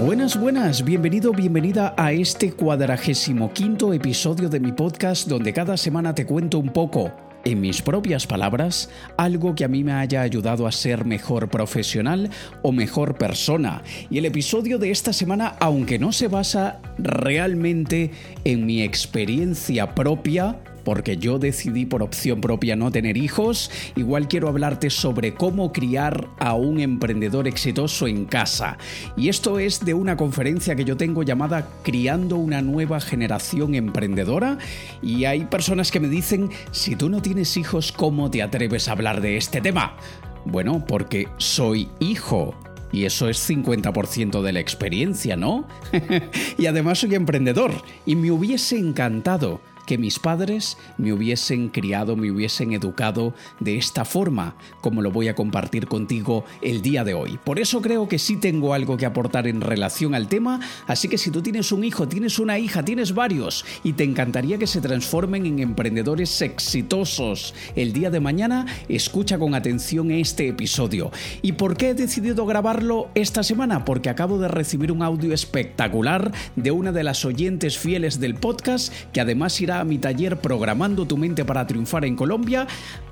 Buenas, buenas, bienvenido, bienvenida a este cuadragésimo quinto episodio de mi podcast donde cada semana te cuento un poco, en mis propias palabras, algo que a mí me haya ayudado a ser mejor profesional o mejor persona. Y el episodio de esta semana, aunque no se basa realmente en mi experiencia propia, porque yo decidí por opción propia no tener hijos, igual quiero hablarte sobre cómo criar a un emprendedor exitoso en casa. Y esto es de una conferencia que yo tengo llamada Criando una nueva generación emprendedora. Y hay personas que me dicen, si tú no tienes hijos, ¿cómo te atreves a hablar de este tema? Bueno, porque soy hijo. Y eso es 50% de la experiencia, ¿no? y además soy emprendedor. Y me hubiese encantado que mis padres me hubiesen criado, me hubiesen educado de esta forma, como lo voy a compartir contigo el día de hoy. Por eso creo que sí tengo algo que aportar en relación al tema, así que si tú tienes un hijo, tienes una hija, tienes varios y te encantaría que se transformen en emprendedores exitosos el día de mañana, escucha con atención este episodio. ¿Y por qué he decidido grabarlo esta semana? Porque acabo de recibir un audio espectacular de una de las oyentes fieles del podcast que además irá a mi taller Programando tu mente para triunfar en Colombia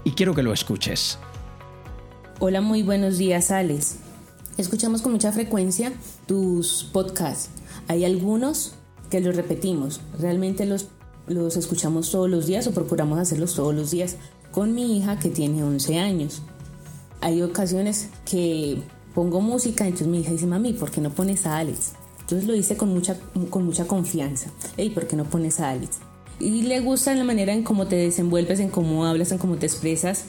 y quiero que lo escuches. Hola, muy buenos días, Alex. Escuchamos con mucha frecuencia tus podcasts. Hay algunos que los repetimos. Realmente los, los escuchamos todos los días o procuramos hacerlos todos los días con mi hija que tiene 11 años. Hay ocasiones que pongo música, entonces mi hija dice, mami, ¿por qué no pones a Alex? Entonces lo hice con mucha, con mucha confianza. Ey, ¿por qué no pones a Alex? Y le gusta la manera en cómo te desenvuelves, en cómo hablas, en cómo te expresas.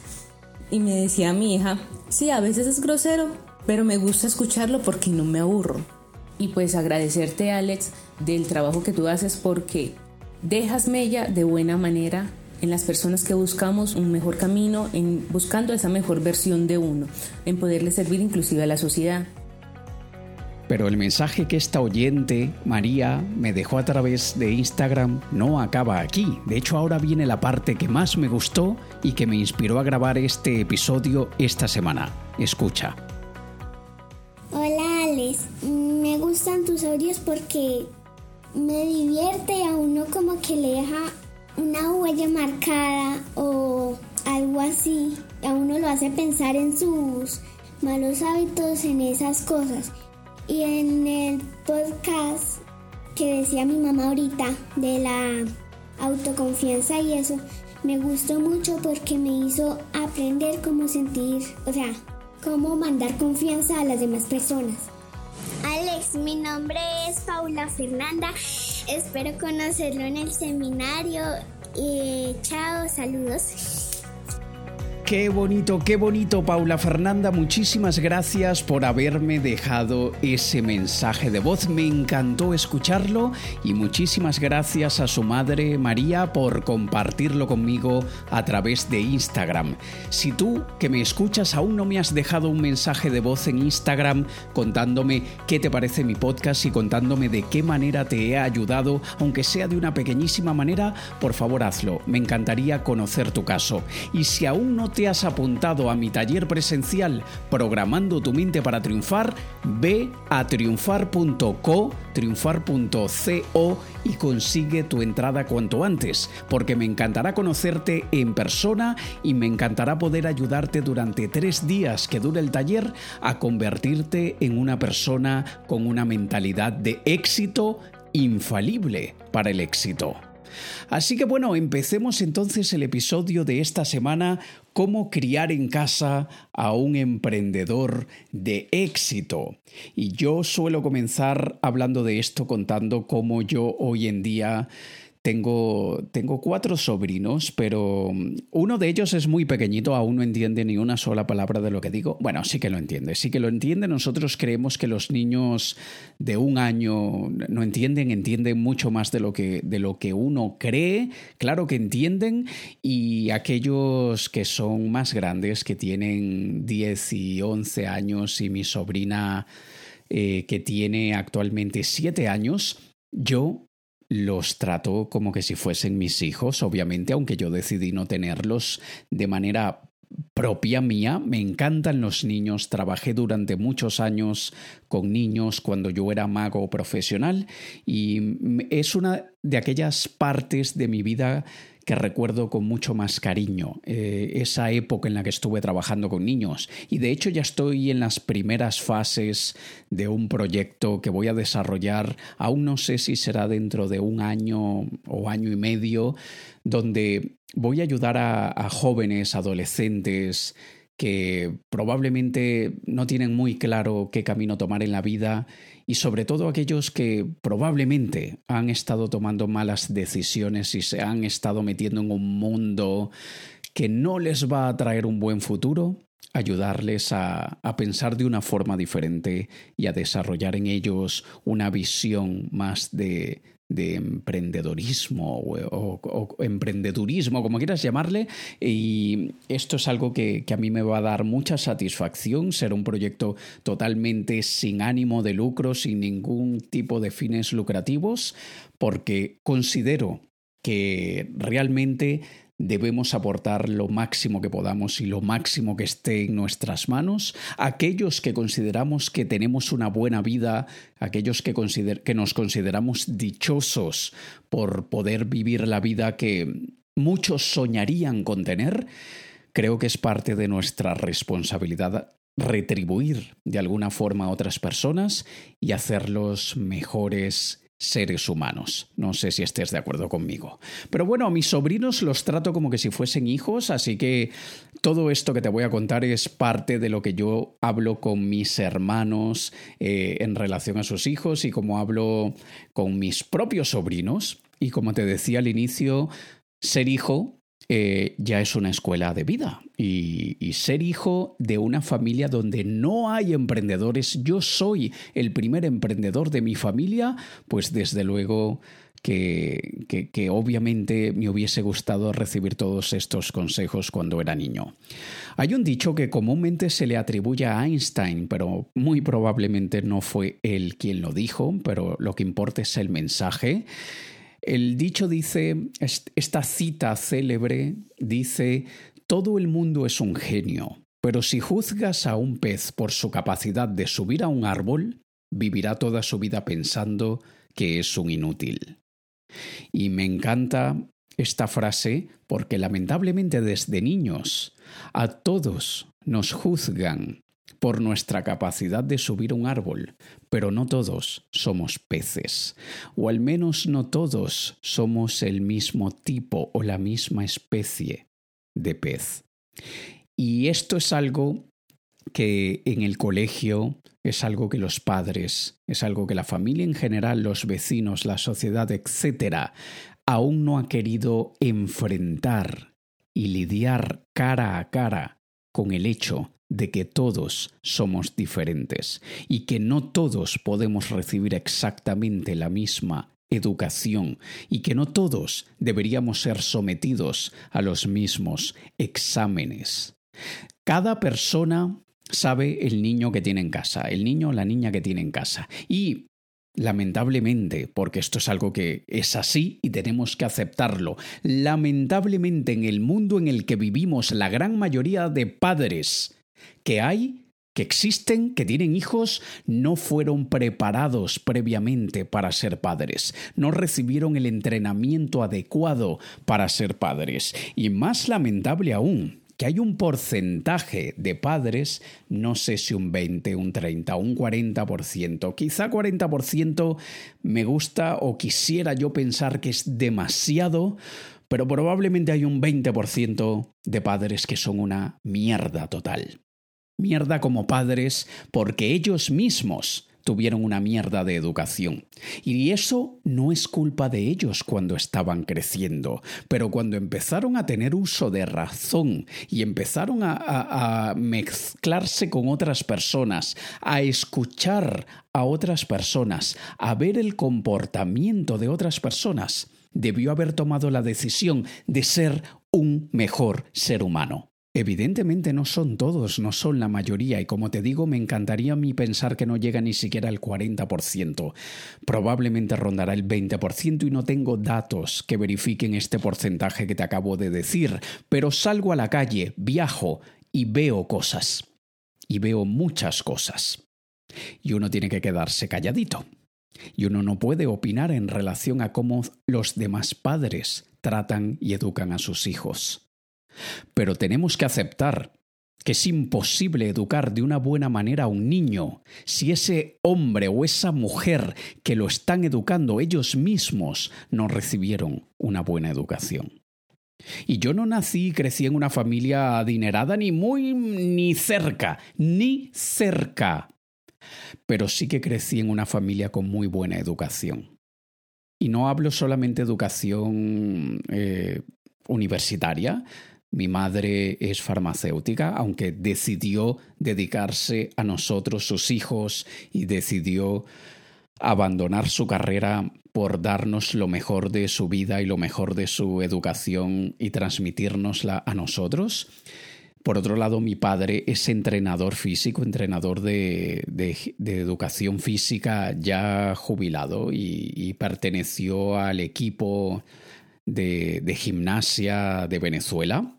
Y me decía mi hija, sí, a veces es grosero, pero me gusta escucharlo porque no me aburro. Y pues agradecerte Alex del trabajo que tú haces porque dejas mella de buena manera en las personas que buscamos un mejor camino, en buscando esa mejor versión de uno, en poderle servir inclusive a la sociedad. Pero el mensaje que esta oyente, María, me dejó a través de Instagram no acaba aquí. De hecho, ahora viene la parte que más me gustó y que me inspiró a grabar este episodio esta semana. Escucha. Hola Alex, me gustan tus audios porque me divierte a uno como que le deja una huella marcada o algo así. A uno lo hace pensar en sus malos hábitos, en esas cosas. Y en el podcast que decía mi mamá ahorita de la autoconfianza y eso, me gustó mucho porque me hizo aprender cómo sentir, o sea, cómo mandar confianza a las demás personas. Alex, mi nombre es Paula Fernanda. Espero conocerlo en el seminario. Chao, saludos. Qué bonito, qué bonito, Paula Fernanda. Muchísimas gracias por haberme dejado ese mensaje de voz. Me encantó escucharlo y muchísimas gracias a su madre María por compartirlo conmigo a través de Instagram. Si tú que me escuchas aún no me has dejado un mensaje de voz en Instagram contándome qué te parece mi podcast y contándome de qué manera te he ayudado, aunque sea de una pequeñísima manera, por favor hazlo. Me encantaría conocer tu caso. Y si aún no te has apuntado a mi taller presencial Programando tu mente para triunfar, ve a triunfar.co, triunfar.co y consigue tu entrada cuanto antes, porque me encantará conocerte en persona y me encantará poder ayudarte durante tres días que dure el taller a convertirte en una persona con una mentalidad de éxito infalible para el éxito. Así que bueno, empecemos entonces el episodio de esta semana, cómo criar en casa a un emprendedor de éxito. Y yo suelo comenzar hablando de esto contando cómo yo hoy en día tengo, tengo cuatro sobrinos, pero mm, uno de ellos es muy pequeñito, aún no entiende ni una sola palabra de lo que digo. Bueno, sí que lo entiende, sí que lo entiende. Nosotros creemos que los niños de un año no entienden, entienden mucho más de lo que, de lo que uno cree. Claro que entienden. Y aquellos que son más grandes, que tienen 10 y 11 años, y mi sobrina eh, que tiene actualmente 7 años, yo los trato como que si fuesen mis hijos, obviamente, aunque yo decidí no tenerlos de manera propia mía. Me encantan los niños. Trabajé durante muchos años con niños cuando yo era mago profesional y es una de aquellas partes de mi vida que recuerdo con mucho más cariño, eh, esa época en la que estuve trabajando con niños. Y de hecho ya estoy en las primeras fases de un proyecto que voy a desarrollar, aún no sé si será dentro de un año o año y medio, donde voy a ayudar a jóvenes, adolescentes, que probablemente no tienen muy claro qué camino tomar en la vida y sobre todo aquellos que probablemente han estado tomando malas decisiones y se han estado metiendo en un mundo que no les va a traer un buen futuro, ayudarles a, a, pensar de una forma diferente y a desarrollar en ellos una visión más de, de emprendedorismo o, emprendedurismo, como quieras llamarle, y esto es algo que, que, a mí me va a dar mucha satisfacción, ser un proyecto totalmente sin ánimo de lucro, sin ningún tipo de fines lucrativos, porque considero que realmente debemos aportar lo máximo que podamos y lo máximo que esté en nuestras manos. Aquellos que consideramos que tenemos una buena vida, aquellos que, que nos consideramos dichosos por poder vivir la vida que muchos soñarían con tener, creo que es parte de nuestra responsabilidad retribuir de alguna forma a otras personas y hacerlos mejores seres humanos. No sé si estés de acuerdo conmigo. Pero bueno, a mis sobrinos los trato como que si fuesen hijos, así que todo esto que te voy a contar es parte de lo que yo hablo con mis hermanos eh, en relación a sus hijos y como hablo con mis propios sobrinos. Y como te decía al inicio, ser hijo eh, ya es una escuela de vida. Y, ser hijo de una familia donde no hay emprendedores, yo soy el primer emprendedor de mi familia, pues desde luego que, que, obviamente me hubiese gustado recibir todos estos consejos cuando era niño. Hay un dicho que comúnmente se le atribuye a Einstein, pero muy probablemente no fue él quien lo dijo, pero lo que importa es el mensaje. El dicho dice, esta cita célebre dice, todo el mundo es un genio, pero si juzgas a un pez por su capacidad de subir a un árbol, vivirá toda su vida pensando que es un inútil. Y me encanta esta frase porque lamentablemente desde niños a todos nos juzgan por nuestra capacidad de subir un árbol, pero no todos somos peces, o al menos no todos somos el mismo tipo o la misma especie de pez. Y esto es algo que en el colegio es algo que los padres, es algo que la familia en general, los vecinos, la sociedad, etcétera, aún no ha querido enfrentar y lidiar cara a cara con el hecho de que todos somos diferentes y que no todos podemos recibir exactamente la misma educación y que no todos deberíamos ser sometidos a los mismos exámenes. Cada persona sabe el niño que tiene en casa, el niño o la niña que tiene en casa. Y Lamentablemente, porque esto es algo que es así y tenemos que aceptarlo, lamentablemente en el mundo en el que vivimos la gran mayoría de padres que hay que existen, que tienen hijos, no fueron preparados previamente para ser padres, no recibieron el entrenamiento adecuado para ser padres. Y más lamentable aún, que hay un porcentaje de padres, no sé si un 20, un 30, un 40%, quizá 40% me gusta o quisiera yo pensar que es demasiado, pero probablemente hay un 20% de padres que son una mierda total mierda como padres porque ellos mismos tuvieron una mierda de educación. Y eso no es culpa de ellos cuando estaban creciendo, pero cuando empezaron a tener uso de razón y empezaron a, mezclarse con otras personas, a escuchar a otras personas, a ver el comportamiento de otras personas, debió haber tomado la decisión de ser un mejor ser humano. Evidentemente no son todos, no son la mayoría, y como te digo, me encantaría a mí pensar que no llega ni siquiera al 40%. Probablemente rondará el 20% y no tengo datos que verifiquen este porcentaje que te acabo de decir, pero salgo a la calle, viajo, y veo cosas. Y veo muchas cosas. Y uno tiene que quedarse calladito. Y uno no puede opinar en relación a cómo los demás padres tratan y educan a sus hijos. Pero tenemos que aceptar que es imposible educar de una buena manera a un niño si ese hombre o esa mujer que lo están educando ellos mismos no recibieron una buena educación. Y yo no nací y crecí en una familia adinerada ni muy ni cerca, ni cerca. Pero sí que crecí en una familia con muy buena educación. Y no hablo solamente de educación eh, universitaria, mi madre es farmacéutica, aunque decidió dedicarse a nosotros, sus hijos, y decidió abandonar su carrera por darnos lo mejor de su vida y lo mejor de su educación y transmitirnosla a nosotros. Por otro lado, mi padre es entrenador físico, entrenador de, educación física ya jubilado y perteneció al equipo de, gimnasia de Venezuela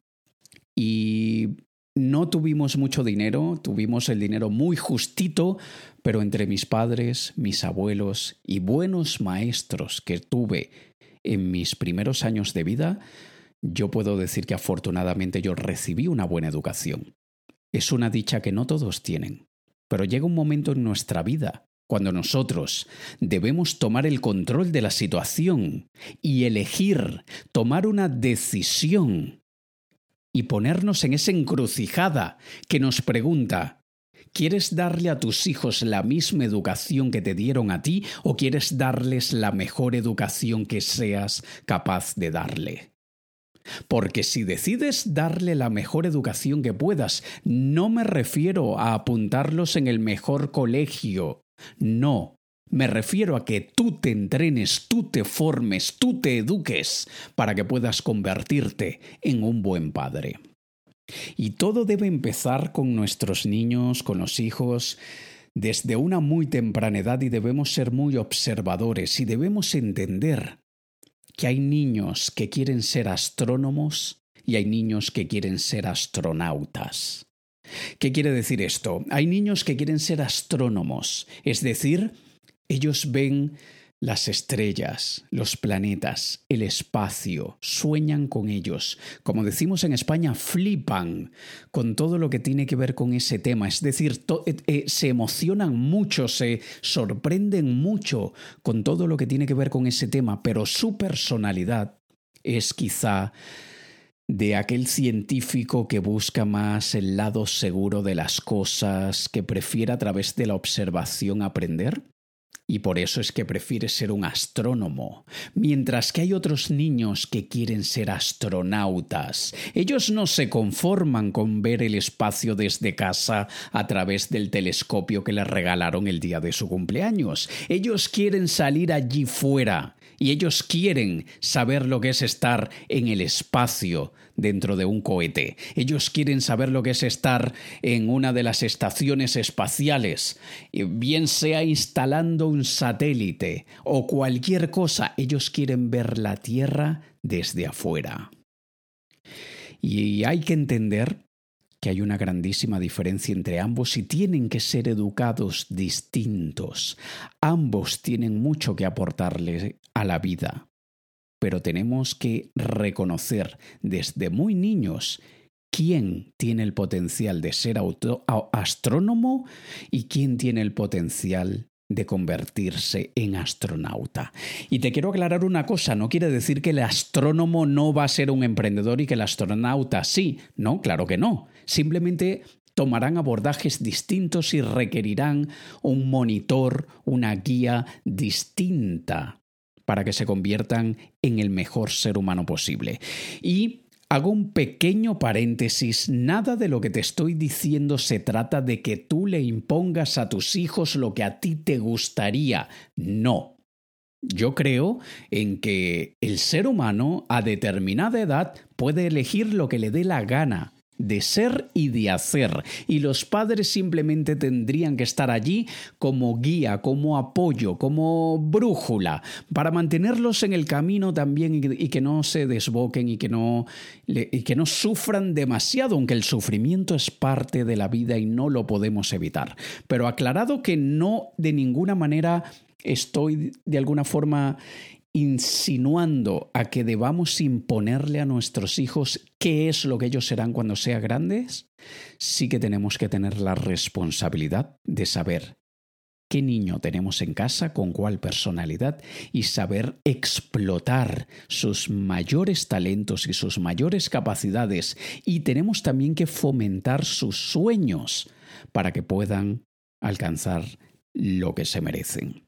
y no tuvimos mucho dinero, tuvimos el dinero muy justito, pero entre mis padres, mis abuelos y buenos maestros que tuve en mis primeros años de vida, yo puedo decir que afortunadamente yo recibí una buena educación. Es una dicha que no todos tienen, pero llega un momento en nuestra vida cuando nosotros debemos tomar el control de la situación y elegir, tomar una decisión y ponernos en esa encrucijada que nos pregunta, ¿quieres darle a tus hijos la misma educación que te dieron a ti o quieres darles la mejor educación que seas capaz de darle? Porque si decides darle la mejor educación que puedas, no me refiero a apuntarlos en el mejor colegio no, me refiero a que tú te entrenes, tú te formes, tú te eduques para que puedas convertirte en un buen padre. Y todo debe empezar con nuestros niños, con los hijos, desde una muy temprana edad y debemos ser muy observadores y debemos entender que hay niños que quieren ser astrónomos y hay niños que quieren ser astronautas. ¿Qué quiere decir esto? Hay niños que quieren ser astrónomos, es decir, ellos ven las estrellas, los planetas, el espacio, sueñan con ellos. Como decimos en España, flipan con todo lo que tiene que ver con ese tema. Es decir, eh, eh, se emocionan mucho, se sorprenden mucho con todo lo que tiene que ver con ese tema, pero su personalidad es quizá de aquel científico que busca más el lado seguro de las cosas, que prefiere a través de la observación aprender? Y por eso es que prefiere ser un astrónomo, mientras que hay otros niños que quieren ser astronautas. Ellos no se conforman con ver el espacio desde casa a través del telescopio que les regalaron el día de su cumpleaños. Ellos quieren salir allí fuera y ellos quieren saber lo que es estar en el espacio dentro de un cohete. Ellos quieren saber lo que es estar en una de las estaciones espaciales, bien sea instalando un satélite o cualquier cosa. Ellos quieren ver la Tierra desde afuera. Y hay que entender que hay una grandísima diferencia entre ambos y tienen que ser educados distintos. Ambos tienen mucho que aportarle a la vida, pero tenemos que reconocer desde muy niños quién tiene el potencial de ser astrónomo y quién tiene el potencial de convertirse en astronauta. Y te quiero aclarar una cosa, no quiere decir que el astrónomo no va a ser un emprendedor y que el astronauta sí, no, claro que no. Simplemente tomarán abordajes distintos y requerirán un monitor, una guía distinta para que se conviertan en el mejor ser humano posible. Y Hago un pequeño paréntesis, nada de lo que te estoy diciendo se trata de que tú le impongas a tus hijos lo que a ti te gustaría. No. Yo creo en que el ser humano a determinada edad puede elegir lo que le dé la gana de ser y de hacer, y los padres simplemente tendrían que estar allí como guía, como apoyo, como brújula, para mantenerlos en el camino también y que no se desboquen y que no, y que no sufran demasiado, aunque el sufrimiento es parte de la vida y no lo podemos evitar. Pero aclarado que no de ninguna manera estoy de alguna forma insinuando a que debamos imponerle a nuestros hijos qué es lo que ellos serán cuando sean grandes, sí que tenemos que tener la responsabilidad de saber qué niño tenemos en casa, con cuál personalidad y saber explotar sus mayores talentos y sus mayores capacidades y tenemos también que fomentar sus sueños para que puedan alcanzar lo que se merecen.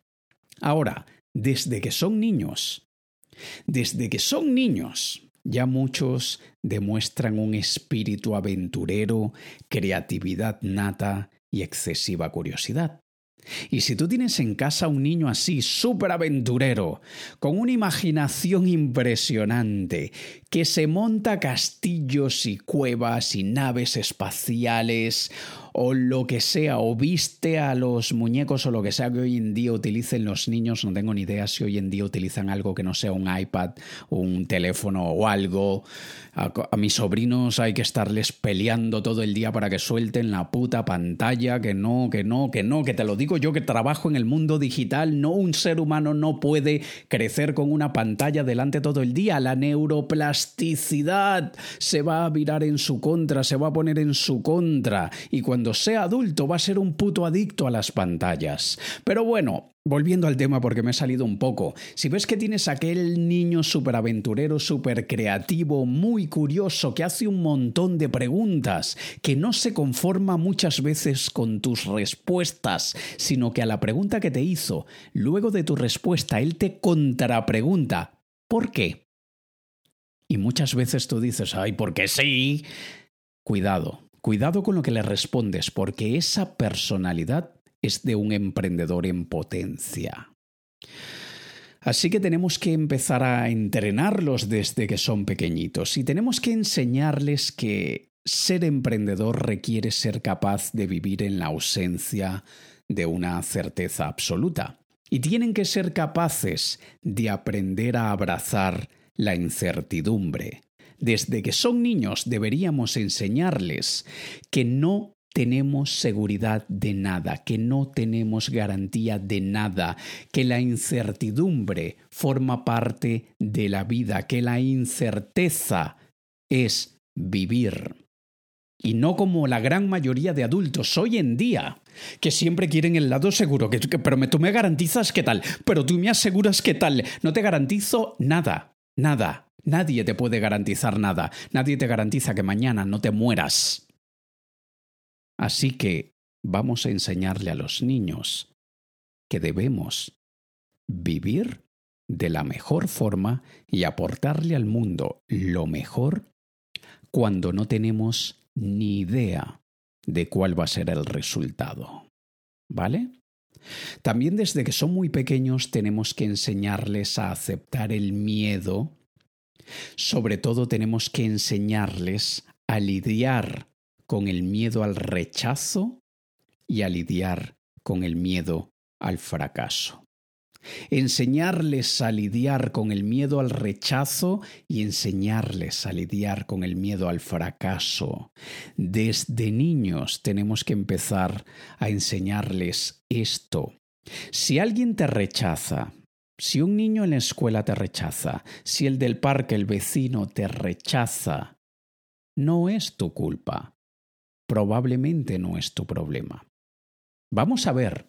Ahora, desde que son niños. Desde que son niños, ya muchos demuestran un espíritu aventurero, creatividad nata y excesiva curiosidad. Y si tú tienes en casa un niño así, súper aventurero, con una imaginación impresionante, que se monta castillos y cuevas y naves espaciales, o lo que sea, o viste a los muñecos o lo que sea que hoy en día utilicen los niños, no tengo ni idea si hoy en día utilizan algo que no sea un iPad, un teléfono o algo. A, mis sobrinos hay que estarles peleando todo el día para que suelten la puta pantalla, que no, que no, que no, que te lo digo yo que trabajo en el mundo digital, no un ser humano no puede crecer con una pantalla delante todo el día, la neuroplasticidad se va a virar en su contra, se va a poner en su contra y cuando sea adulto va a ser un puto adicto a las pantallas. Pero bueno, Volviendo al tema porque me he salido un poco, si ves que tienes aquel niño súper aventurero, súper creativo, muy curioso, que hace un montón de preguntas, que no se conforma muchas veces con tus respuestas, sino que a la pregunta que te hizo, luego de tu respuesta, él te contrapregunta, ¿por qué? Y muchas veces tú dices, ay, porque sí. Cuidado, Cuidado con lo que le respondes, porque esa personalidad es de un emprendedor en potencia. Así que tenemos que empezar a entrenarlos desde que son pequeñitos y tenemos que enseñarles que ser emprendedor requiere ser capaz de vivir en la ausencia de una certeza absoluta. Y tienen que ser capaces de aprender a abrazar la incertidumbre, desde que son niños deberíamos enseñarles que no tenemos seguridad de nada, que no tenemos garantía de nada, que la incertidumbre forma parte de la vida, que la incerteza es vivir. Y no como la gran mayoría de adultos hoy en día, que siempre quieren el lado seguro, que, pero tú me garantizas qué tal, pero tú me aseguras qué tal, no te garantizo nada, nada, Nadie te puede garantizar nada. Nadie te garantiza que mañana no te mueras. Así que vamos a enseñarle a los niños que debemos vivir de la mejor forma y aportarle al mundo lo mejor cuando no tenemos ni idea de cuál va a ser el resultado. ¿Vale? También desde que son muy pequeños tenemos que enseñarles a aceptar el miedo sobre todo tenemos que enseñarles a lidiar con el miedo al rechazo y a lidiar con el miedo al fracaso. Enseñarles a lidiar con el miedo al rechazo y enseñarles a lidiar con el miedo al fracaso. Desde niños tenemos que empezar a enseñarles esto. Si alguien te rechaza, si un niño en la escuela te rechaza, si el del parque, el vecino, te rechaza, no es tu culpa. Probablemente no es tu problema. Vamos a ver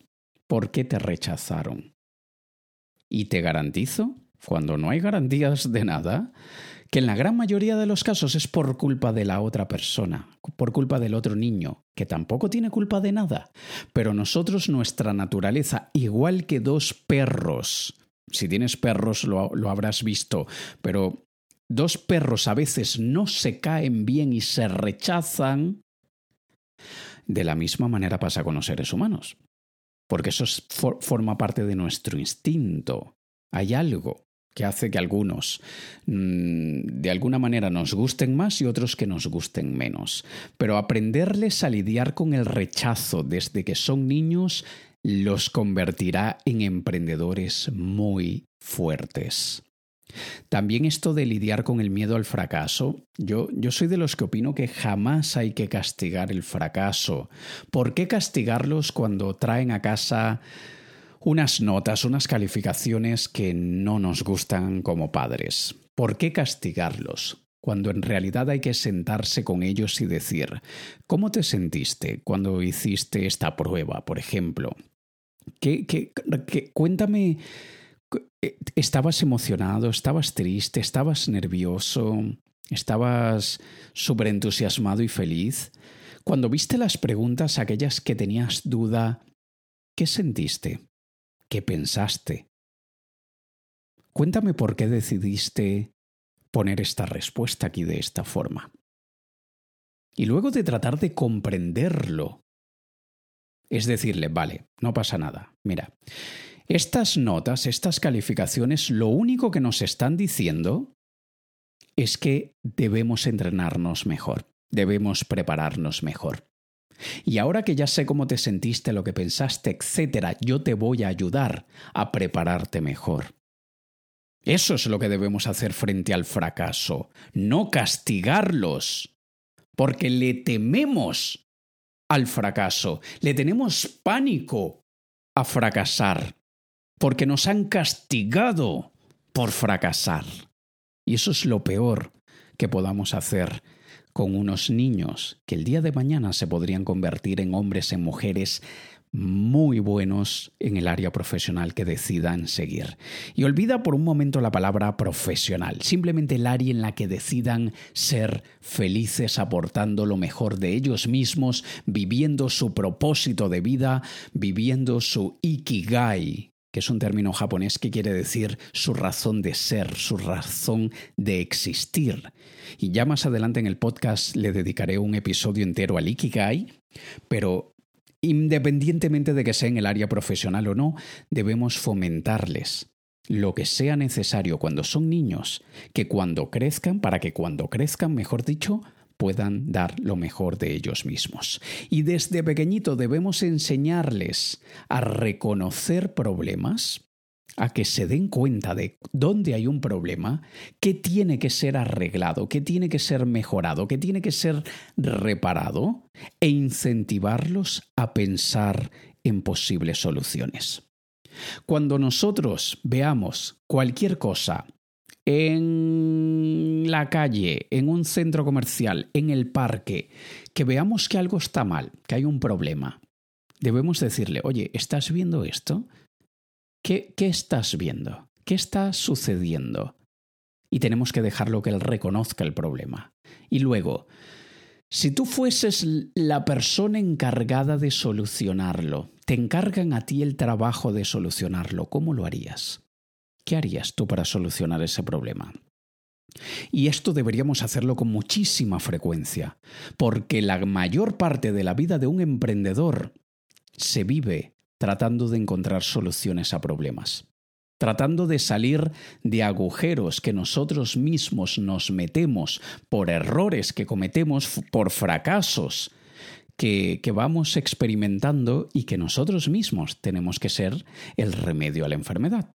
por qué te rechazaron. Y te garantizo, cuando no hay garantías de nada, que en la gran mayoría de los casos es por culpa de la otra persona, por culpa del otro niño, que tampoco tiene culpa de nada. Pero nosotros, nuestra naturaleza, igual que dos perros, si tienes perros lo, habrás visto, pero dos perros a veces no se caen bien y se rechazan, de la misma manera pasa con los seres humanos. Porque eso forma parte de nuestro instinto. Hay algo que hace que algunos mm, de alguna manera nos gusten más y otros que nos gusten menos. Pero aprenderles a lidiar con el rechazo desde que son niños los convertirá en emprendedores muy fuertes. También esto de lidiar con el miedo al fracaso, yo, yo soy de los que opino que jamás hay que castigar el fracaso. ¿Por qué castigarlos cuando traen a casa unas notas, unas calificaciones que no nos gustan como padres? ¿Por qué castigarlos? Cuando en realidad hay que sentarse con ellos y decir, ¿cómo te sentiste cuando hiciste esta prueba, por ejemplo? ¿Qué, qué, qué cuéntame ¿Estabas emocionado? ¿Estabas triste? ¿Estabas nervioso? ¿Estabas súper entusiasmado y feliz? Cuando viste las preguntas, aquellas que tenías duda, ¿qué sentiste? ¿Qué pensaste? Cuéntame por qué decidiste poner esta respuesta aquí de esta forma. Y luego de tratar de comprenderlo, es decirle, vale, no pasa nada, mira, estas notas, estas calificaciones, lo único que nos están diciendo es que debemos entrenarnos mejor, debemos prepararnos mejor. Y ahora que ya sé cómo te sentiste, lo que pensaste, etcétera, yo te voy a ayudar a prepararte mejor. Eso es lo que debemos hacer frente al fracaso, no castigarlos, porque le tememos al fracaso, le tenemos pánico a fracasar porque nos han castigado por fracasar. Y eso es lo peor que podamos hacer con unos niños que el día de mañana se podrían convertir en hombres, en mujeres muy buenos en el área profesional que decidan seguir. Y olvida por un momento la palabra profesional, simplemente el área en la que decidan ser felices aportando lo mejor de ellos mismos, viviendo su propósito de vida, viviendo su ikigai, que es un término japonés que quiere decir su razón de ser, su razón de existir. Y ya más adelante en el podcast le dedicaré un episodio entero al Ikigai, pero independientemente de que sea en el área profesional o no, debemos fomentarles lo que sea necesario cuando son niños, que cuando crezcan, para que cuando crezcan, mejor dicho, puedan dar lo mejor de ellos mismos. Y desde pequeñito debemos enseñarles a reconocer problemas, a que se den cuenta de dónde hay un problema, qué tiene que ser arreglado, qué tiene que ser mejorado, qué tiene que ser reparado, e incentivarlos a pensar en posibles soluciones. Cuando nosotros veamos cualquier cosa en la calle, en un centro comercial, en el parque, que veamos que algo está mal, que hay un problema, debemos decirle, oye, ¿estás viendo esto? ¿Qué, qué estás viendo? ¿Qué está sucediendo? Y tenemos que dejarlo que él reconozca el problema. Y luego, si tú fueses la persona encargada de solucionarlo, te encargan a ti el trabajo de solucionarlo, ¿cómo lo harías? ¿Qué harías tú para solucionar ese problema? Y esto deberíamos hacerlo con muchísima frecuencia, porque la mayor parte de la vida de un emprendedor se vive tratando de encontrar soluciones a problemas, tratando de salir de agujeros que nosotros mismos nos metemos por errores que cometemos, por fracasos que, que, vamos experimentando y que nosotros mismos tenemos que ser el remedio a la enfermedad.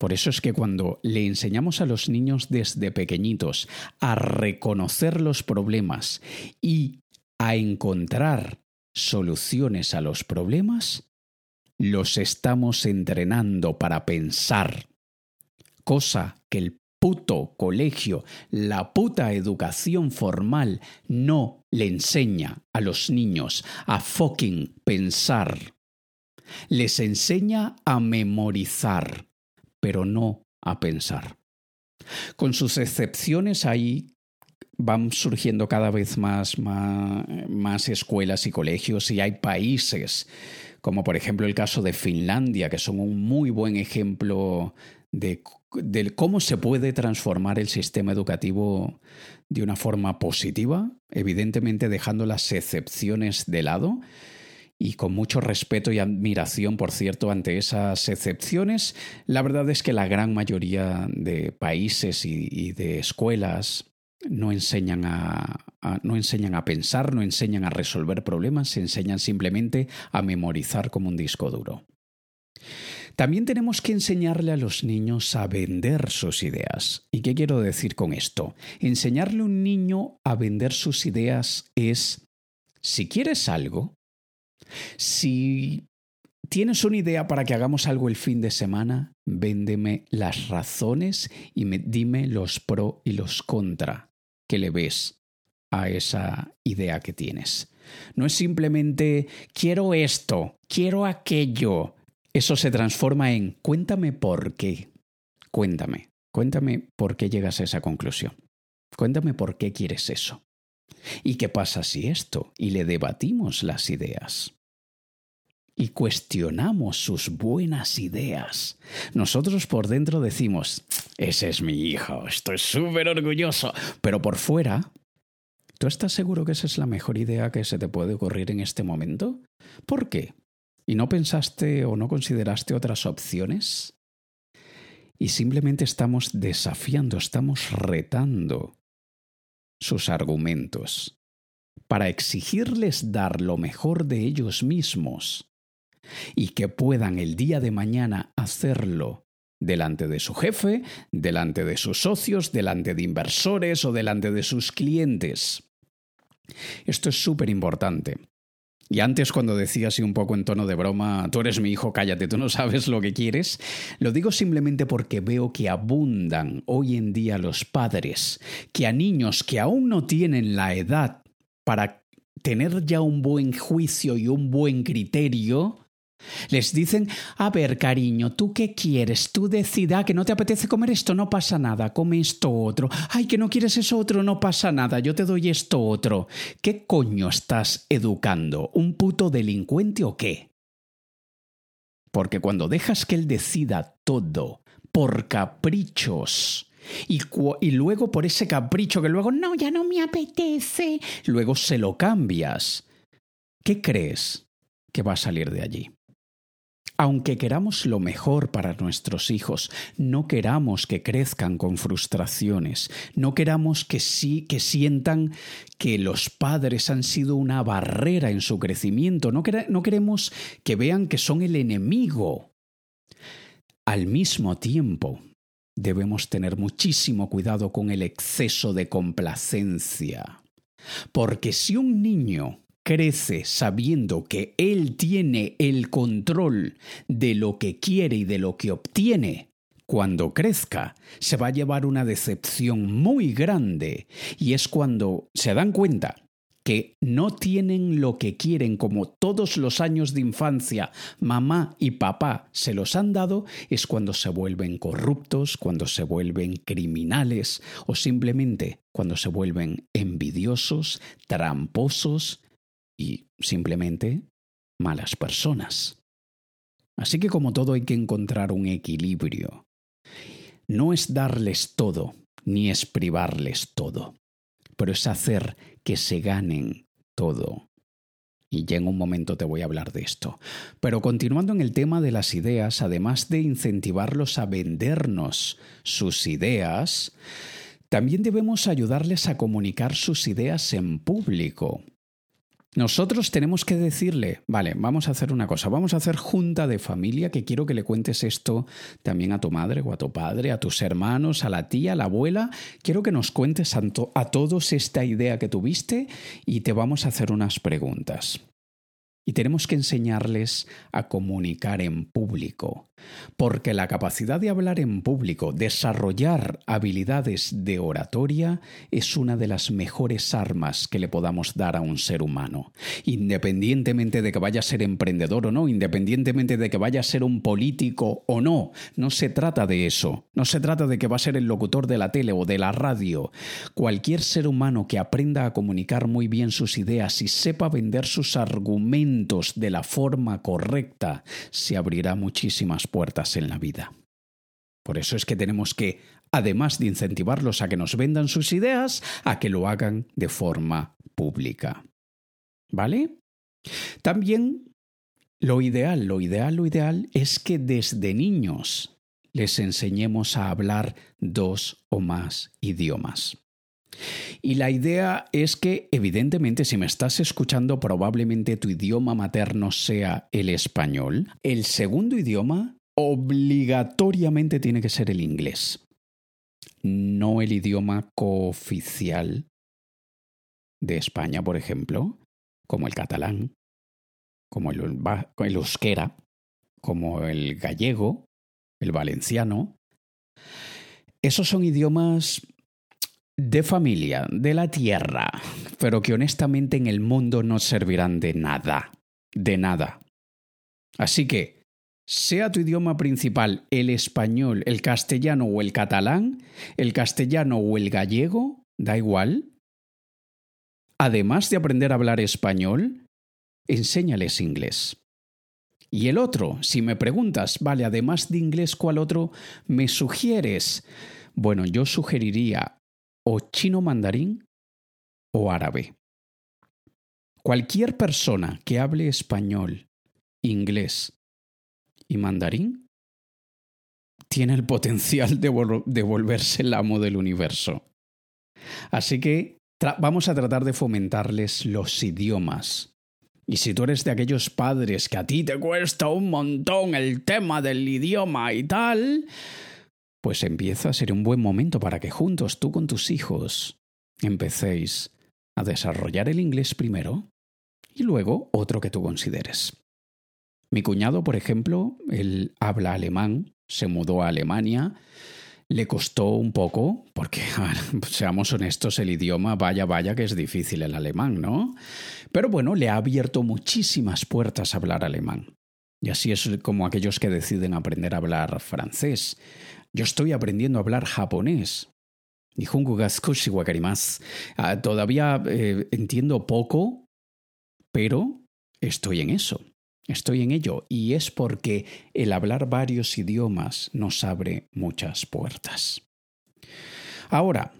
Por eso es que cuando le enseñamos a los niños desde pequeñitos a reconocer los problemas y a encontrar soluciones a los problemas, los estamos entrenando para pensar, cosa que el puto colegio, la puta educación formal no le enseña a los niños a fucking pensar. Les enseña a memorizar pero no a pensar. Con sus excepciones ahí van surgiendo cada vez más, más, escuelas y colegios y hay países, como por ejemplo el caso de Finlandia, que son un muy buen ejemplo de, de cómo se puede transformar el sistema educativo de una forma positiva, evidentemente dejando las excepciones de lado y con mucho respeto y admiración, por cierto, ante esas excepciones, la verdad es que la gran mayoría de países y, de escuelas no enseñan a, no enseñan a pensar, no enseñan a resolver problemas, se enseñan simplemente a memorizar como un disco duro. También tenemos que enseñarle a los niños a vender sus ideas. ¿Y qué quiero decir con esto? Enseñarle a un niño a vender sus ideas es, si quieres algo, si tienes una idea para que hagamos algo el fin de semana, véndeme las razones y dime los pro y los contra que le ves a esa idea que tienes. No es simplemente quiero esto, quiero aquello. Eso se transforma en cuéntame por qué. Cuéntame, cuéntame por qué llegas a esa conclusión. Cuéntame por qué quieres eso. ¿Y qué pasa si esto? Y le debatimos las ideas y cuestionamos sus buenas ideas. Nosotros por dentro decimos, ese es mi hijo, estoy súper orgulloso, pero por fuera, ¿tú estás seguro que esa es la mejor idea que se te puede ocurrir en este momento? ¿Por qué? ¿Y no pensaste o no consideraste otras opciones? Y simplemente estamos desafiando, estamos retando sus argumentos para exigirles dar lo mejor de ellos mismos y que puedan el día de mañana hacerlo delante de su jefe, delante de sus socios, delante de inversores o delante de sus clientes. Esto es súper importante. Y antes cuando decía así un poco en tono de broma, tú eres mi hijo, cállate, tú no sabes lo que quieres, lo digo simplemente porque veo que abundan hoy en día los padres, que a niños que aún no tienen la edad para tener ya un buen juicio y un buen criterio, les dicen, a ver, cariño, ¿tú qué quieres? Tú decida que no te apetece comer esto, no pasa nada, come esto otro. Ay, que no quieres eso otro, no pasa nada, yo te doy esto otro. ¿Qué coño estás educando? ¿Un puto delincuente o qué? Porque cuando dejas que él decida todo por caprichos, y, y, luego por ese capricho que luego no, ya no me apetece, luego se lo cambias. ¿Qué crees que va a salir de allí? Aunque queramos lo mejor para nuestros hijos, no queramos que crezcan con frustraciones, no queramos que sí que sientan que los padres han sido una barrera en su crecimiento, no, no queremos que vean que son el enemigo. Al mismo tiempo, debemos tener muchísimo cuidado con el exceso de complacencia. Porque si un niño crece sabiendo que él tiene el control de lo que quiere y de lo que obtiene, cuando crezca, se va a llevar una decepción muy grande y es cuando se dan cuenta que no tienen lo que quieren como todos los años de infancia mamá y papá se los han dado, es cuando se vuelven corruptos, cuando se vuelven criminales o simplemente cuando se vuelven envidiosos, tramposos y simplemente malas personas. Así que como todo hay que encontrar un equilibrio. No es darles todo, ni es privarles todo, pero es hacer que se ganen todo. Y ya en un momento te voy a hablar de esto. Pero continuando en el tema de las ideas, además de incentivarlos a vendernos sus ideas, también debemos ayudarles a comunicar sus ideas en público. Nosotros tenemos que decirle, vale, vamos a hacer una cosa, vamos a hacer junta de familia, que quiero que le cuentes esto también a tu madre o a tu padre, a tus hermanos, a la tía, a la abuela, quiero que nos cuentes a, a todos esta idea que tuviste y te vamos a hacer unas preguntas. Y tenemos que enseñarles a comunicar en público, porque la capacidad de hablar en público, desarrollar habilidades de oratoria, es una de las mejores armas que le podamos dar a un ser humano. Independientemente de que vaya a ser emprendedor o no, independientemente de que vaya a ser un político o no, no se trata de eso. No se trata de que va a ser el locutor de la tele o de la radio. Cualquier ser humano que aprenda a comunicar muy bien sus ideas y sepa vender sus argumentos, de la forma correcta, se abrirá muchísimas puertas en la vida. Por eso es que tenemos que, además de incentivarlos a que nos vendan sus ideas, a que lo hagan de forma pública. ¿Vale? También lo ideal, lo ideal, lo ideal es que desde niños les enseñemos a hablar dos o más idiomas. Y la idea es que, evidentemente, si me estás escuchando, probablemente tu idioma materno sea el español. El segundo idioma obligatoriamente tiene que ser el inglés, no el idioma cooficial de España, por ejemplo, como el catalán, como el, el euskera, como el gallego, el valenciano. Esos son idiomas de familia, de la tierra, pero que honestamente en el mundo no servirán de nada, de nada. Así que, sea tu idioma principal el español, el castellano o el catalán, el castellano o el gallego, da igual. Además de aprender a hablar español, enséñales inglés. Y el otro, si me preguntas, vale, además de inglés, ¿cuál otro me sugieres? Bueno, yo sugeriría o chino mandarín o árabe. Cualquier persona que hable español, inglés y mandarín tiene el potencial de, volverse el amo del universo. Así que vamos a tratar de fomentarles los idiomas. Y si tú eres de aquellos padres que a ti te cuesta un montón el tema del idioma y tal, pues empieza a ser un buen momento para que juntos, tú con tus hijos, empecéis a desarrollar el inglés primero y luego otro que tú consideres. Mi cuñado, por ejemplo, él habla alemán, se mudó a Alemania, le costó un poco, porque, seamos honestos, el idioma, vaya, vaya, que es difícil el alemán, ¿no? Pero bueno, le ha abierto muchísimas puertas a hablar alemán. Y así es como aquellos que deciden aprender a hablar francés. Yo estoy aprendiendo a hablar japonés. Ah, todavía eh, entiendo poco, pero estoy en eso. Estoy en ello y es porque el hablar varios idiomas nos abre muchas puertas. Ahora,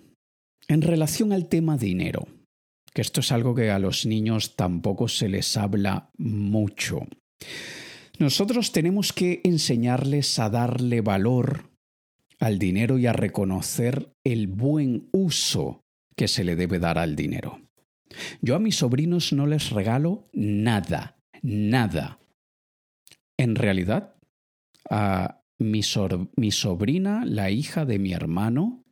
en relación al tema dinero, que esto es algo que a los niños tampoco se les habla mucho. Nosotros tenemos que enseñarles a darle valor al dinero y a reconocer el buen uso que se le debe dar al dinero. Yo a mis sobrinos no les regalo nada, nada. En realidad, a mi, sobrina, la hija de mi hermano,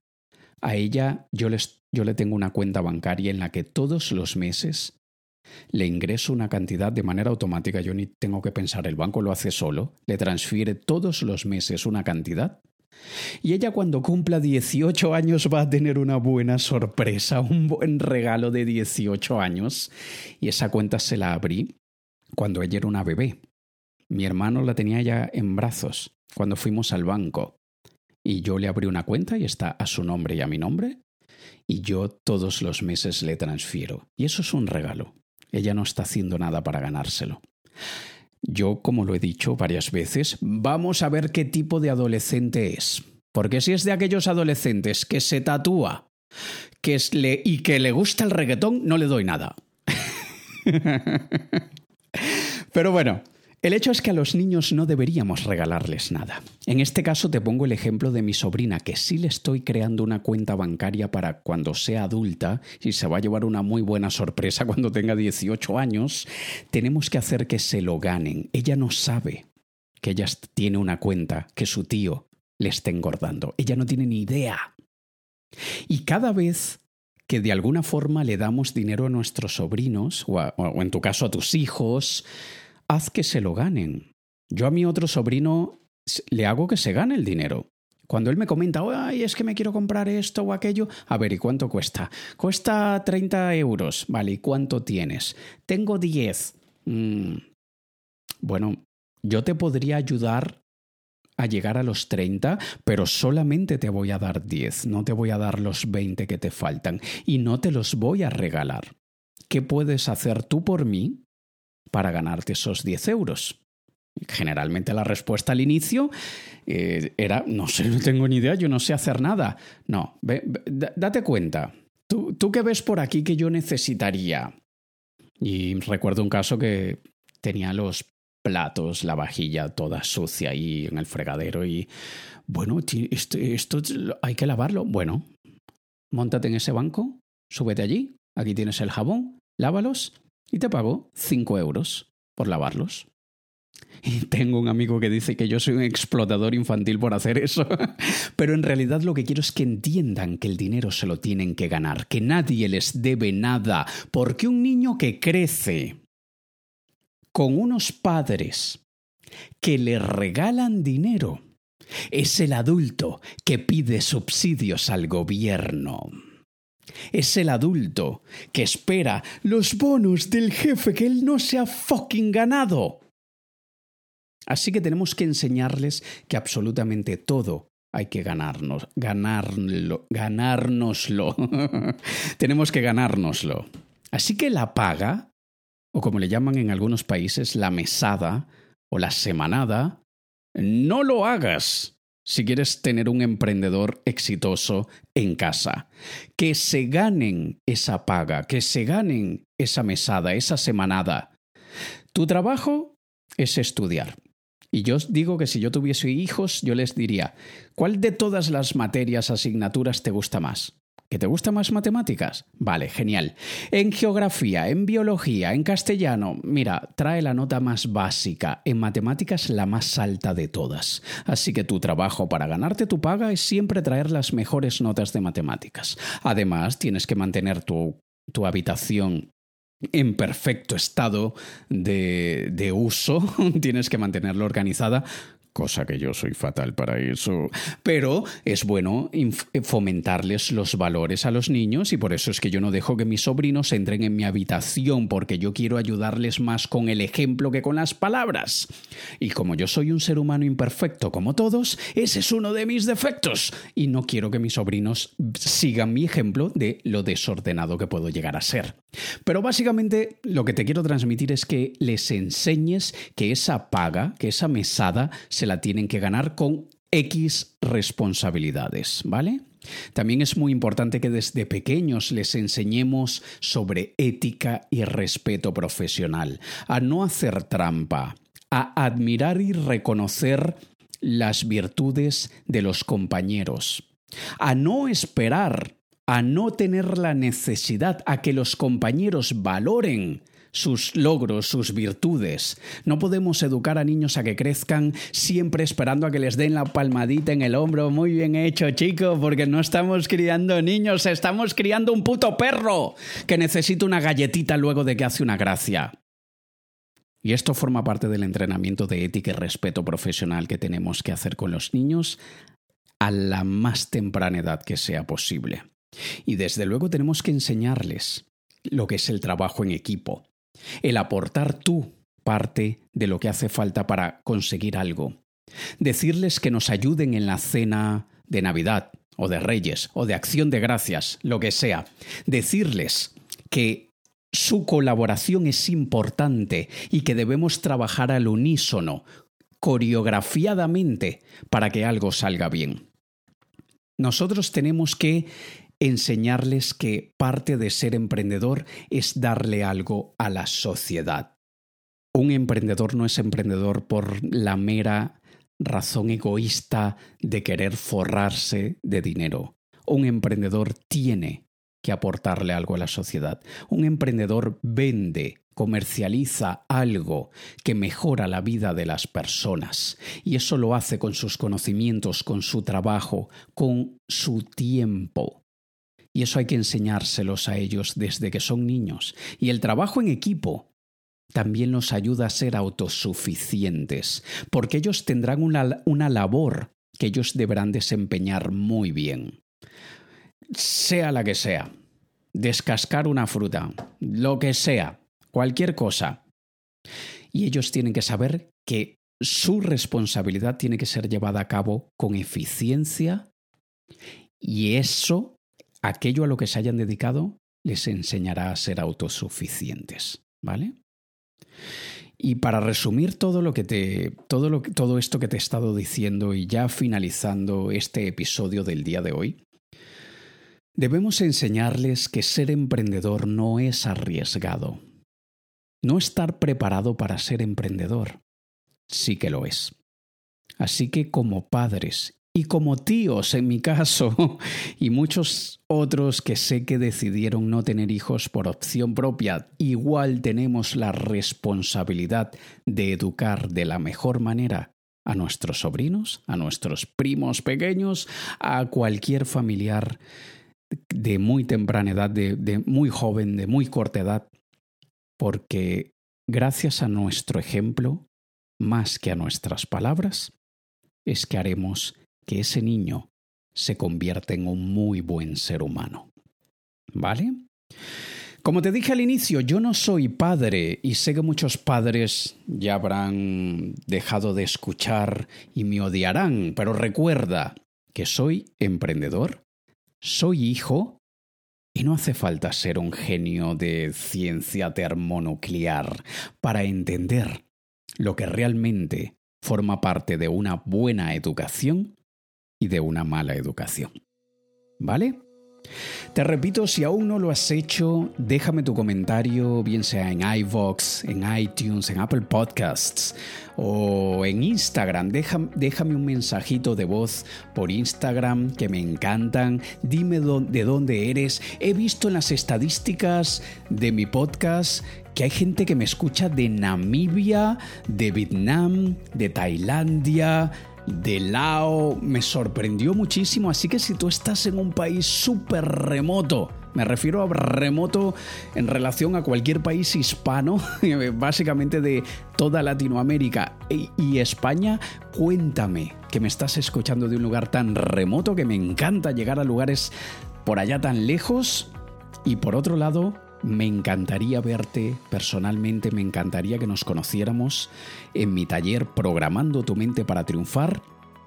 a ella yo, yo le tengo una cuenta bancaria en la que todos los meses le ingreso una cantidad de manera automática, yo ni tengo que pensar, el banco lo hace solo, le transfiere todos los meses una cantidad y ella cuando cumpla 18 años va a tener una buena sorpresa, un buen regalo de 18 años. Y esa cuenta se la abrí cuando ella era una bebé. Mi hermano la tenía ya en brazos cuando fuimos al banco. Y yo le abrí una cuenta y está a su nombre y a mi nombre. Y yo todos los meses le transfiero. Y eso es un regalo. Ella no está haciendo nada para ganárselo. Yo, como lo he dicho varias veces, vamos a ver qué tipo de adolescente es. Porque si es de aquellos adolescentes que se tatúa que es y que le gusta el reggaetón, no le doy nada. Pero bueno, el hecho es que a los niños no deberíamos regalarles nada. En este caso te pongo el ejemplo de mi sobrina, que sí le estoy creando una cuenta bancaria para cuando sea adulta y se va a llevar una muy buena sorpresa cuando tenga 18 años. Tenemos que hacer que se lo ganen. Ella no sabe que ella tiene una cuenta, que su tío le está engordando. Ella no tiene ni idea. Y cada vez que de alguna forma le damos dinero a nuestros sobrinos, o, o en tu caso a tus hijos, haz que se lo ganen. Yo a mi otro sobrino le hago que se gane el dinero. Cuando él me comenta, ay, es que me quiero comprar esto o aquello, a ver, ¿y cuánto cuesta? Cuesta 30 euros, vale, ¿y cuánto tienes? Tengo 10. Mm. Bueno, yo te podría ayudar a llegar a los 30, pero solamente te voy a dar 10, no te voy a dar los 20 que te faltan y no te los voy a regalar. ¿Qué puedes hacer tú por mí para ganarte esos 10 euros? Generalmente la respuesta al inicio eh, era, no sé, no tengo ni idea, yo no sé hacer nada. No, date cuenta, ¿Tú, ¿tú qué ves por aquí que yo necesitaría? Y recuerdo un caso que tenía los platos, la vajilla toda sucia ahí en el fregadero y bueno, esto, esto hay que lavarlo. Bueno, montate en ese banco, súbete allí, aquí tienes el jabón, lávalos y te pago 5 euros por lavarlos. Y tengo un amigo que dice que yo soy un explotador infantil por hacer eso. Pero en realidad lo que quiero es que entiendan que el dinero se lo tienen que ganar, que nadie les debe nada, porque un niño que crece con unos padres que le regalan dinero es el adulto que pide subsidios al gobierno. Es el adulto que espera los bonos del jefe que él no se ha fucking ganado. Así que tenemos que enseñarles que absolutamente todo hay que ganarnos, ganarlo, ganárnoslo. tenemos que ganárnoslo. Así que la paga, o como le llaman en algunos países, la mesada o la semanada, no lo hagas si quieres tener un emprendedor exitoso en casa. Que se ganen esa paga, que se ganen esa mesada, esa semanada. Tu trabajo es estudiar. Y yo os digo que si yo tuviese hijos, yo les diría, ¿cuál de todas las materias, asignaturas te gusta más? ¿Que te gusta más matemáticas? Vale, genial. En geografía, en biología, en castellano, mira, trae la nota más básica. En matemáticas la más alta de todas. Así que tu trabajo para ganarte tu paga es siempre traer las mejores notas de matemáticas. Además, tienes que mantener tu, tu habitación en perfecto estado de, de uso, tienes que mantenerlo organizada cosa que yo soy fatal para eso. Pero es bueno fomentarles los valores a los niños y por eso es que yo no dejo que mis sobrinos entren en mi habitación porque yo quiero ayudarles más con el ejemplo que con las palabras. Y como yo soy un ser humano imperfecto como todos, ese es uno de mis defectos y no quiero que mis sobrinos sigan mi ejemplo de lo desordenado que puedo llegar a ser. Pero básicamente lo que te quiero transmitir es que les enseñes que esa paga, que esa mesada se la tienen que ganar con X responsabilidades, ¿vale? También es muy importante que desde pequeños les enseñemos sobre ética y respeto profesional, a no hacer trampa, a admirar y reconocer las virtudes de los compañeros, a no esperar a no tener la necesidad a que los compañeros valoren sus logros, sus virtudes. No podemos educar a niños a que crezcan siempre esperando a que les den la palmadita en el hombro. Muy bien hecho, chico, porque no estamos criando niños, estamos criando un puto perro que necesita una galletita luego de que hace una gracia. Y esto forma parte del entrenamiento de ética y respeto profesional que tenemos que hacer con los niños a la más temprana edad que sea posible. Y desde luego tenemos que enseñarles lo que es el trabajo en equipo, el aportar tú parte de lo que hace falta para conseguir algo. Decirles que nos ayuden en la cena de Navidad o de Reyes o de Acción de Gracias, lo que sea. Decirles que su colaboración es importante y que debemos trabajar al unísono, coreografiadamente, para que algo salga bien. Nosotros tenemos que enseñarles que parte de ser emprendedor es darle algo a la sociedad. Un emprendedor no es emprendedor por la mera razón egoísta de querer forrarse de dinero. Un emprendedor tiene que aportarle algo a la sociedad. Un emprendedor vende, comercializa algo que mejora la vida de las personas. Y eso lo hace con sus conocimientos, con su trabajo, con su tiempo. Y eso hay que enseñárselos a ellos desde que son niños. Y el trabajo en equipo también nos ayuda a ser autosuficientes, porque ellos tendrán una, una labor que ellos deberán desempeñar muy bien. Sea la que sea, descascar una fruta, lo que sea, cualquier cosa. Y ellos tienen que saber que su responsabilidad tiene que ser llevada a cabo con eficiencia y eso aquello a lo que se hayan dedicado les enseñará a ser autosuficientes, ¿vale? Y para resumir todo lo que te todo lo todo esto que te he estado diciendo y ya finalizando este episodio del día de hoy, debemos enseñarles que ser emprendedor no es arriesgado. No estar preparado para ser emprendedor sí que lo es. Así que como padres y como tíos en mi caso, y muchos otros que sé que decidieron no tener hijos por opción propia, igual tenemos la responsabilidad de educar de la mejor manera a nuestros sobrinos, a nuestros primos pequeños, a cualquier familiar de muy temprana edad, de, muy joven, de muy corta edad, porque gracias a nuestro ejemplo, más que a nuestras palabras, es que haremos que ese niño se convierta en un muy buen ser humano. ¿Vale? Como te dije al inicio, yo no soy padre y sé que muchos padres ya habrán dejado de escuchar y me odiarán, pero recuerda que soy emprendedor, soy hijo y no hace falta ser un genio de ciencia termonuclear para entender lo que realmente forma parte de una buena educación y de una mala educación. ¿Vale? Te repito, si aún no lo has hecho, déjame tu comentario, bien sea en iVoox, en iTunes, en Apple Podcasts o en Instagram. déjame un mensajito de voz por Instagram que me encantan. Dime de dónde eres. He visto en las estadísticas de mi podcast que hay gente que me escucha de Namibia, de Vietnam, de Tailandia, de Lao me sorprendió muchísimo, así que si tú estás en un país súper remoto, me refiero a remoto en relación a cualquier país hispano, básicamente de toda Latinoamérica y España, cuéntame que me estás escuchando de un lugar tan remoto que me encanta llegar a lugares por allá tan lejos. Y por otro lado, me encantaría verte personalmente, me encantaría que nos conociéramos en mi taller Programando tu mente para triunfar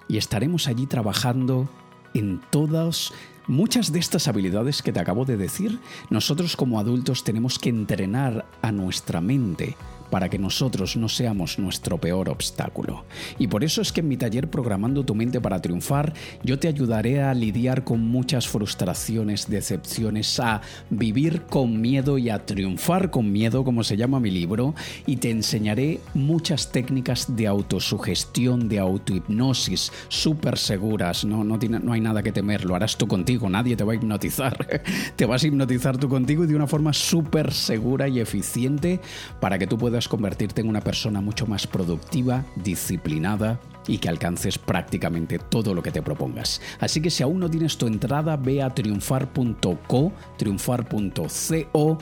y estaremos allí trabajando en todas muchas de estas habilidades que te acabo de decir. Nosotros como adultos tenemos que entrenar a nuestra mente para que nosotros no seamos nuestro peor obstáculo. Y por eso es que en mi taller Programando tu mente para triunfar, yo te ayudaré a lidiar con muchas frustraciones, decepciones, a vivir con miedo y a triunfar con miedo, como se llama mi libro, y te enseñaré muchas técnicas de autosugestión, de autohipnosis, súper seguras, no, no, no hay nada que temer, lo harás tú contigo, nadie te va a hipnotizar, te vas a hipnotizar tú contigo y de una forma súper segura y eficiente para que tú puedas convertirte en una persona mucho más productiva, disciplinada y que alcances prácticamente todo lo que te propongas. Así que si aún no tienes tu entrada, ve a triunfar.co, triunfar.co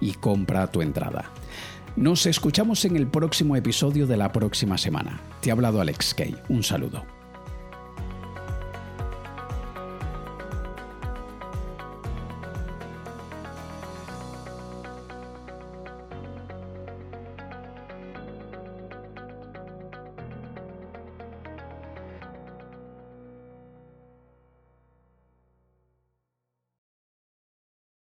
y compra tu entrada. Nos escuchamos en el próximo episodio de la próxima semana. Te ha hablado Alex Kay. Un saludo.